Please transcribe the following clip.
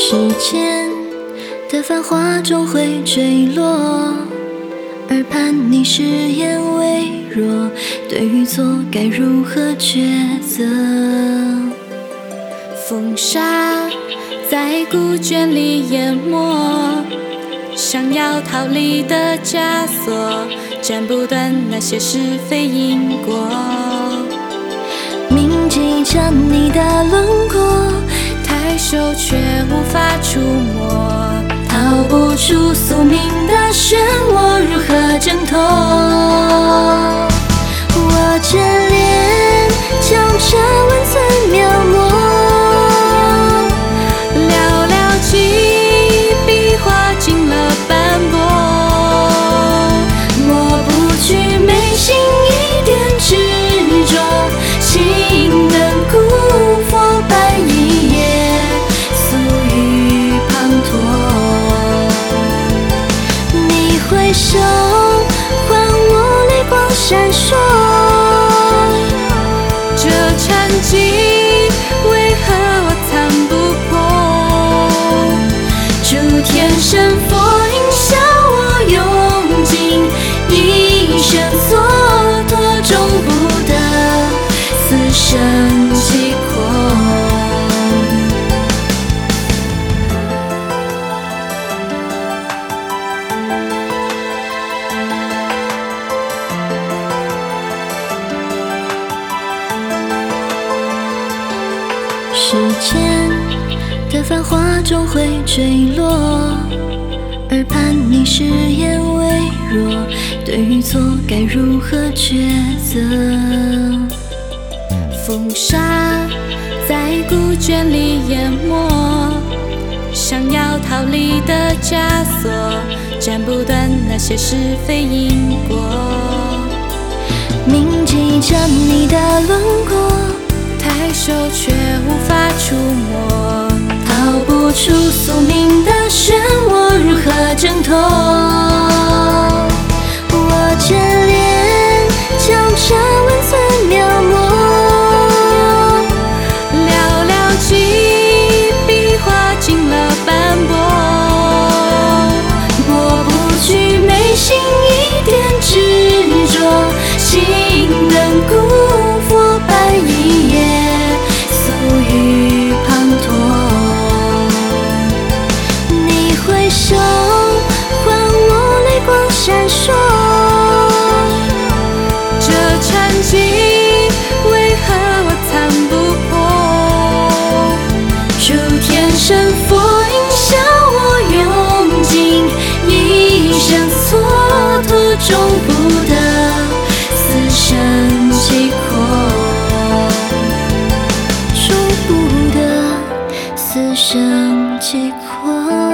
世间的繁华终会坠落，耳畔你誓言微弱，对与错该如何抉择？风沙在古卷里淹没，想要逃离的枷锁，斩不断那些是非因果。铭记着你的，手却无法触摸，逃不出宿命的漩涡，如何挣脱？回首，还我泪光闪烁。这禅机为何我参不破？诸天神佛应笑我用尽一生蹉跎，终不得此生契阔。世间的繁华终会坠落，耳畔你誓言微弱，对与错该如何抉择？风沙在古卷里淹没，想要逃离的枷锁，斩不断那些是非因果。铭记着你的轮廓，手却无法触摸，逃不出宿命的漩涡，如何挣脱？结果。